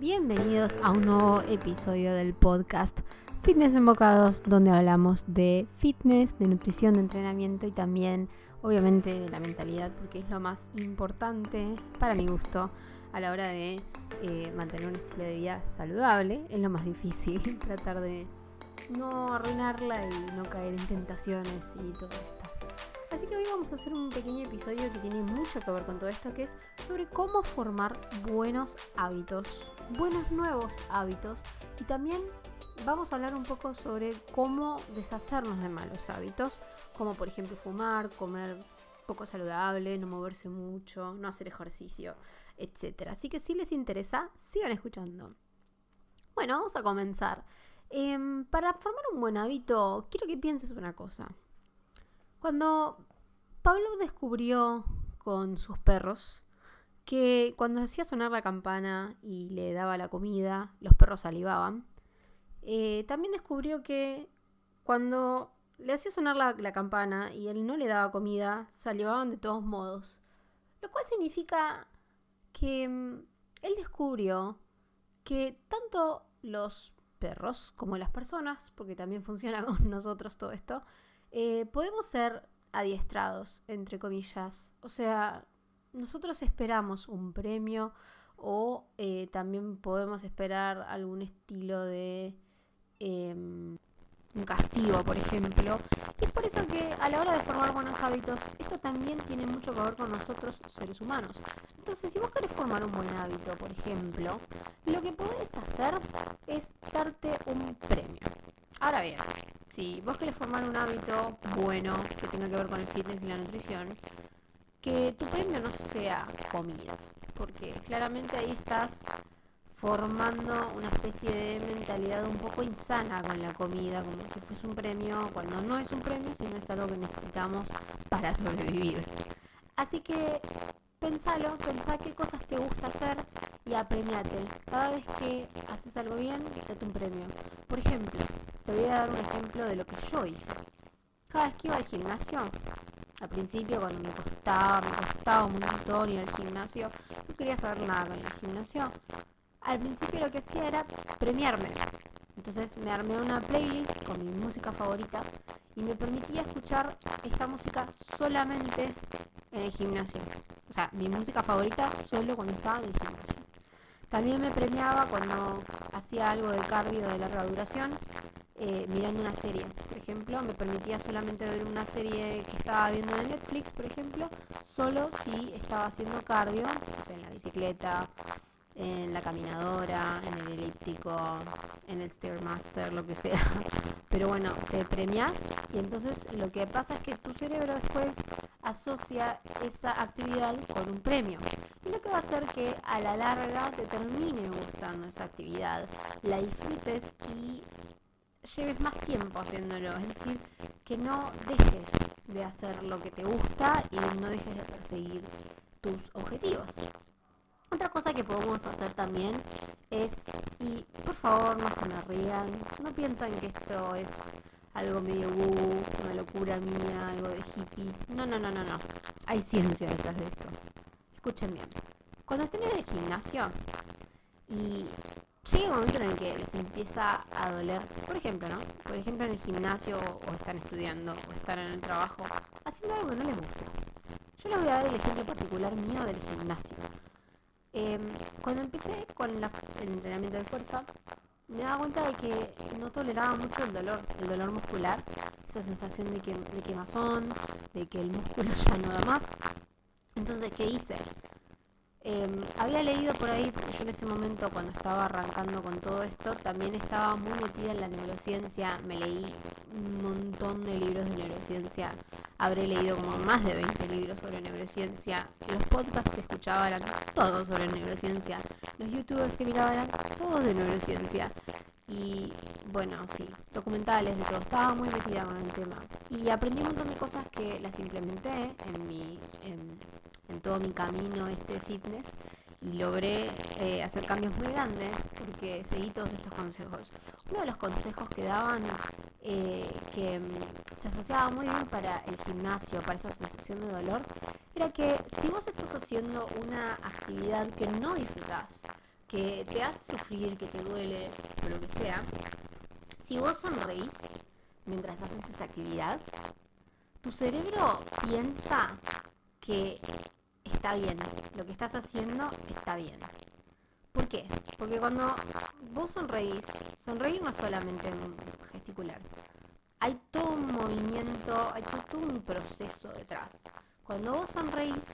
Bienvenidos a un nuevo episodio del podcast Fitness Enbocados, donde hablamos de fitness, de nutrición, de entrenamiento y también, obviamente, de la mentalidad, porque es lo más importante para mi gusto a la hora de eh, mantener un estilo de vida saludable. Es lo más difícil, tratar de no arruinarla y no caer en tentaciones y todo esto. Así que hoy vamos a hacer un pequeño episodio que tiene mucho que ver con todo esto, que es sobre cómo formar buenos hábitos, buenos nuevos hábitos y también vamos a hablar un poco sobre cómo deshacernos de malos hábitos, como por ejemplo fumar, comer poco saludable, no moverse mucho, no hacer ejercicio, etc. Así que si les interesa, sigan escuchando. Bueno, vamos a comenzar. Em, para formar un buen hábito, quiero que pienses una cosa. Cuando Pablo descubrió con sus perros que cuando hacía sonar la campana y le daba la comida, los perros salivaban, eh, también descubrió que cuando le hacía sonar la, la, campana y él no le daba comida, salivaban de todos modos. Lo cual significa que mm, él descubrió que tanto los perros como las personas, porque también funciona con nosotros todo esto, eh, podemos ser adiestrados, entre comillas. O sea, nosotros esperamos un premio o eh, también podemos esperar algún estilo de em, un castigo, por ejemplo. Y es por eso que a la hora de formar buenos hábitos, esto también tiene mucho que ver con nosotros seres humanos. Entonces, si vos querés formar un buen hábito, por ejemplo, lo que podés hacer es darte un premio. Ahora bien, si vos querés formar un hábito bueno que tenga que ver con el fitness y la nutrición, que tu premio no sea comida, porque claramente ahí estás formando una especie de mentalidad un poco insana con la comida, como si fuese un premio, cuando no es un premio, sino es algo que necesitamos para sobrevivir. Así que pensalo, pensá qué cosas te gusta hacer y apremiate. Cada vez que haces algo bien, date un premio. Por ejemplo, te voy a dar un ejemplo de lo que yo hice. Cada vez que iba al gimnasio, al principio cuando me costaba, me costaba un montón ir al gimnasio, no quería saber nada con el gimnasio al principio lo que hacía era premiarme. Entonces me armé una playlist con mi música favorita y me permitía escuchar esta música solamente en el gimnasio. O sea, mi música favorita solo cuando estaba en el gimnasio. También me premiaba cuando hacía algo de cardio de larga duración, eh, mirando una serie. Por ejemplo, me permitía solamente ver una serie que estaba viendo de Netflix, por ejemplo, solo si estaba haciendo cardio, o sea, en la bicicleta en la caminadora, en el elíptico, en el Stairmaster, lo que sea. Pero bueno, te premias y entonces lo que pasa es que tu cerebro después asocia esa actividad con un premio. Y lo que va a hacer que a la larga te termine gustando esa actividad, la disfrutes y lleves más tiempo haciéndolo. Es decir, que no dejes de hacer lo que te gusta y no dejes de perseguir tus objetivos. Otra cosa que podemos hacer también es, y por favor no se me rían, no piensan que esto es algo medio uh, una locura mía, algo de hippie. No, no, no, no, no. Hay ciencia detrás de esto. Escuchen bien. Cuando estén en el gimnasio y llega un momento en el que les empieza a doler, por ejemplo, ¿no? Por ejemplo, en el gimnasio o están estudiando o están en el trabajo, haciendo algo que no les gusta. Yo les voy a dar el ejemplo particular mío del gimnasio. Em, cuando empecé con el entrenamiento de fuerza, me daba cuenta de que no toleraba mucho el dolor, el dolor muscular, esa sensación de, que, de quemazón, de que el músculo ya no da más. Entonces, ¿qué hice? Em, había leído por ahí, yo en ese momento cuando estaba arrancando con todo esto, también estaba muy metida en la neurociencia, me leí un montón de libros de neurociencia, habré leído como más de 20 libros sobre neurociencia, los podcasts que escuchaba eran todos sobre neurociencia, los youtubers que miraba eran todos de neurociencia. Y bueno, sí, documentales de todo, estaba muy metida con el tema. Y aprendí un montón de cosas que las implementé en mi en todo mi camino este fitness y logré eh, hacer cambios muy grandes porque seguí todos estos consejos. Uno de los consejos que daban eh, que mm, se asociaba muy bien para el gimnasio, para esa sensación de dolor, era que si vos estás haciendo una actividad que no disfrutás, que te hace sufrir, que te duele, o lo que sea, si vos sonreís mientras haces esa actividad, tu cerebro piensa que está bien, lo que estás haciendo está bien. ¿Por qué? Porque cuando vos sonreís, sonreír no es solamente gesticular. Hay todo un movimiento, hay todo un proceso detrás. Cuando vos sonreís,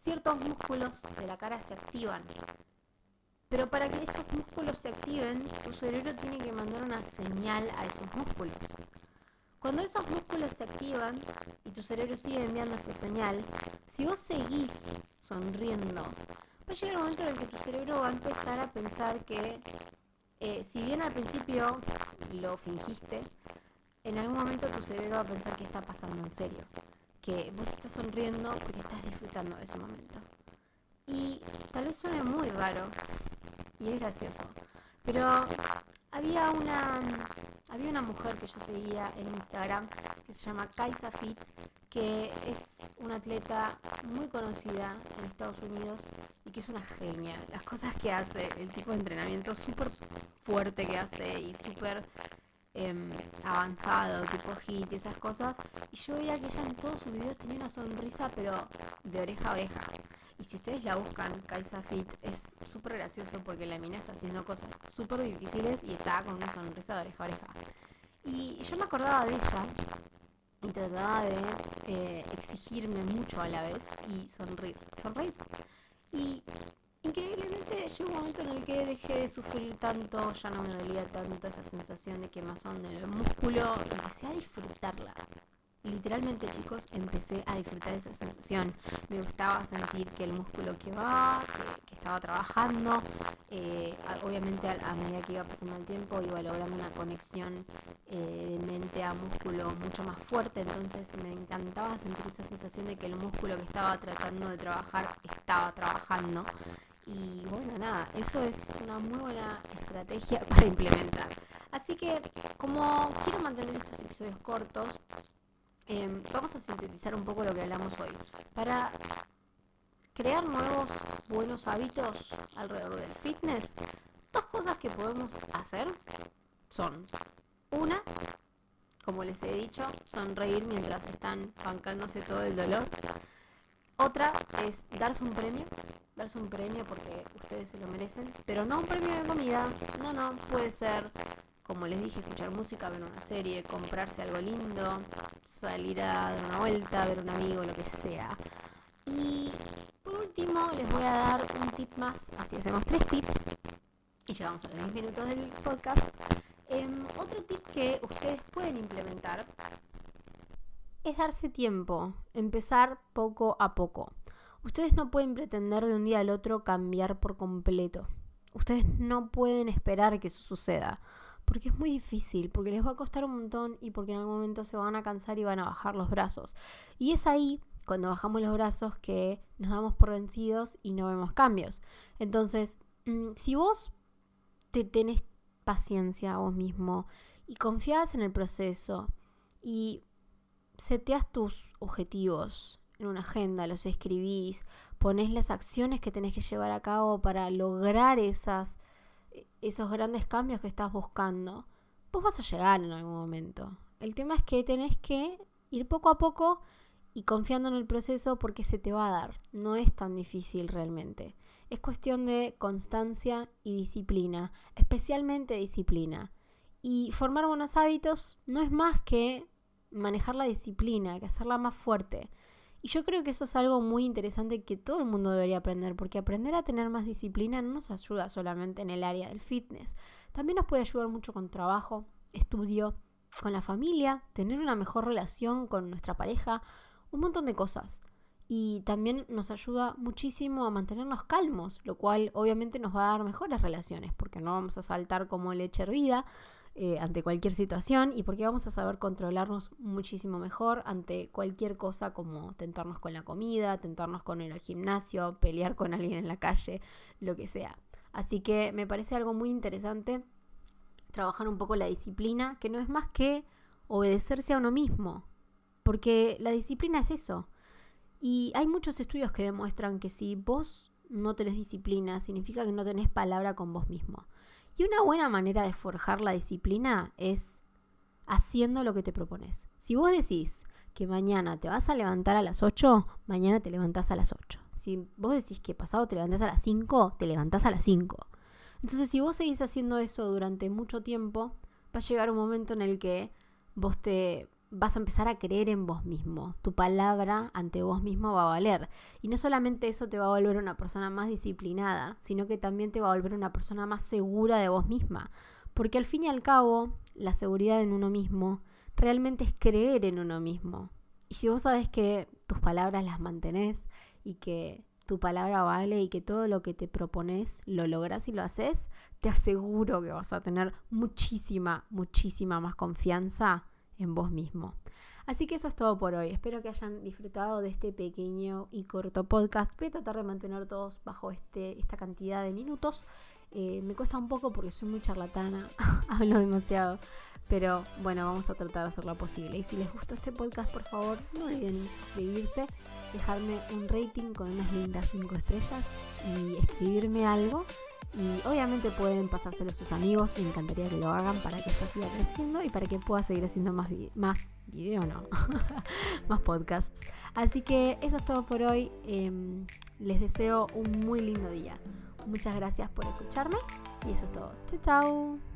ciertos músculos de la cara se activan. Pero para que esos músculos se activen, tu cerebro tiene que mandar una señal a esos músculos. Cuando esos músculos se activan y tu cerebro sigue enviando esa señal, si vos seguís sonriendo, va a llegar un momento en el que tu cerebro va a empezar a pensar que, eh, si bien al principio lo fingiste, en algún momento tu cerebro va a pensar que está pasando en serio, que vos estás sonriendo porque estás disfrutando de ese momento. Y tal vez suene muy raro y es gracioso, pero había una, había una mujer que yo seguía en Instagram que se llama Kaisa Fit, que es una atleta muy conocida en Estados Unidos y que es una genia. Las cosas que hace, el tipo de entrenamiento súper fuerte que hace y súper em, avanzado, tipo hit y esas cosas. Y yo veía que ella en todos sus videos tenía una sonrisa, pero de oreja a oreja. Y si ustedes la buscan, Kaisa Fit, es súper gracioso porque la mina está haciendo cosas súper difíciles y está con una sonrisa de oreja a oreja. Y yo me acordaba de ella y trataba de eh, exigirme mucho a la vez y sonreír. sonreír. Y increíblemente llegó un momento en el que dejé de sufrir tanto, ya no me dolía tanto esa sensación de quemazón en el músculo, empecé a disfrutarla literalmente chicos empecé a disfrutar esa sensación. Me gustaba sentir que el músculo que va, que, estaba trabajando, eh, obviamente a, medida que iba pasando el tiempo iba logrando una conexión eh, de mente a músculo mucho más fuerte, entonces me encantaba sentir esa sensación de que el músculo que estaba tratando de trabajar estaba trabajando. Y bueno, nada, eso es una muy buena estrategia para implementar. Así que como quiero mantener estos episodios cortos, Em, vamos a sintetizar un poco lo que hablamos hoy. Para crear nuevos buenos hábitos alrededor del fitness, dos cosas que podemos hacer son una, como les he dicho, sonreír mientras están bancándose todo el dolor. Otra es darse un premio, darse un premio porque ustedes se lo merecen, pero no un premio de comida, no, no, puede ser como les dije, escuchar música, ver una serie, comprarse algo lindo, salir a dar una vuelta, ver un amigo, lo que sea. Y por último les voy a dar un tip más, así hacemos tres tips y llegamos a los 10 minutos del podcast. Em, otro tip que ustedes pueden implementar es darse tiempo, empezar poco a poco. Ustedes no pueden pretender de un día al otro cambiar por completo. Ustedes no pueden esperar que eso suceda porque es muy difícil, porque les va a costar un montón y porque en algún momento se van a cansar y van a bajar los brazos. Y es ahí, cuando bajamos los brazos, que nos damos por vencidos y no vemos cambios. Entonces, mm, si vos te tenés paciencia a vos mismo y confías en el proceso y seteas tus objetivos en una agenda, los escribís, pones las acciones que tenés que llevar a cabo para lograr esas esos grandes cambios que estás buscando, vos vas a llegar en algún momento. El tema es que tenés que ir poco a poco y confiando en el proceso porque se te va a dar. No es tan difícil realmente. Es cuestión de constancia y disciplina, especialmente disciplina. Y formar buenos hábitos no es más que manejar la disciplina, que hacerla más fuerte. Y yo creo que eso es algo muy interesante que todo el mundo debería aprender, porque aprender a tener más disciplina no nos ayuda solamente en el área del fitness, también nos puede ayudar mucho con trabajo, estudio, con la familia, tener una mejor relación con nuestra pareja, un montón de cosas. Y también nos ayuda muchísimo a mantenernos calmos, lo cual obviamente nos va a dar mejores relaciones, porque no vamos a saltar como leche hervida, eh, ante cualquier situación y porque vamos a saber controlarnos muchísimo mejor ante cualquier cosa como tentarnos con la comida, tentarnos con el gimnasio, pelear con alguien en la calle, lo que sea. Así que me parece algo muy interesante trabajar un poco la disciplina, que no es más que obedecerse a uno mismo, porque la disciplina es eso. Y hay muchos estudios que demuestran que si vos no tenés disciplina, significa que no tenés palabra con vos mismo. Y una buena manera de forjar la disciplina es haciendo lo que te propones. Si vos decís que mañana te vas a levantar a las 8, mañana te levantás a las 8. Si vos decís que pasado te levantás a las 5, te levantás a las 5. Entonces, si vos seguís haciendo eso durante mucho tiempo, va a llegar un momento en el que vos te vas a empezar a creer en vos mismo. Tu palabra ante vos mismo va a valer. Y no solamente eso te va a volver una persona más disciplinada, sino que también te va a volver una persona más segura de vos misma. Porque al fin y al cabo, la seguridad en uno mismo realmente es creer en uno mismo. Y si vos sabes que tus palabras las mantenés y que tu palabra vale y que todo lo que te propones lo logras y lo haces, te aseguro que vas a tener muchísima, muchísima más confianza en vos mismo. Así que eso es todo por hoy. Espero que hayan disfrutado de este pequeño y corto podcast. Voy a tratar de mantener todos bajo este, esta cantidad de minutos. Eh, me cuesta un poco porque soy muy charlatana, hablo demasiado. Pero bueno, vamos a tratar de hacer lo posible. Y si les gustó este podcast, por favor, no olviden suscribirse, dejarme un rating con unas lindas 5 estrellas y escribirme algo y obviamente pueden pasárselo a sus amigos, me encantaría que lo hagan para que esto siga creciendo y para que pueda seguir haciendo más, más video, no, más podcasts. Así que eso es todo por hoy. Em, les deseo un muy lindo día. Muchas gracias por escucharme y eso es todo. Chao, chao.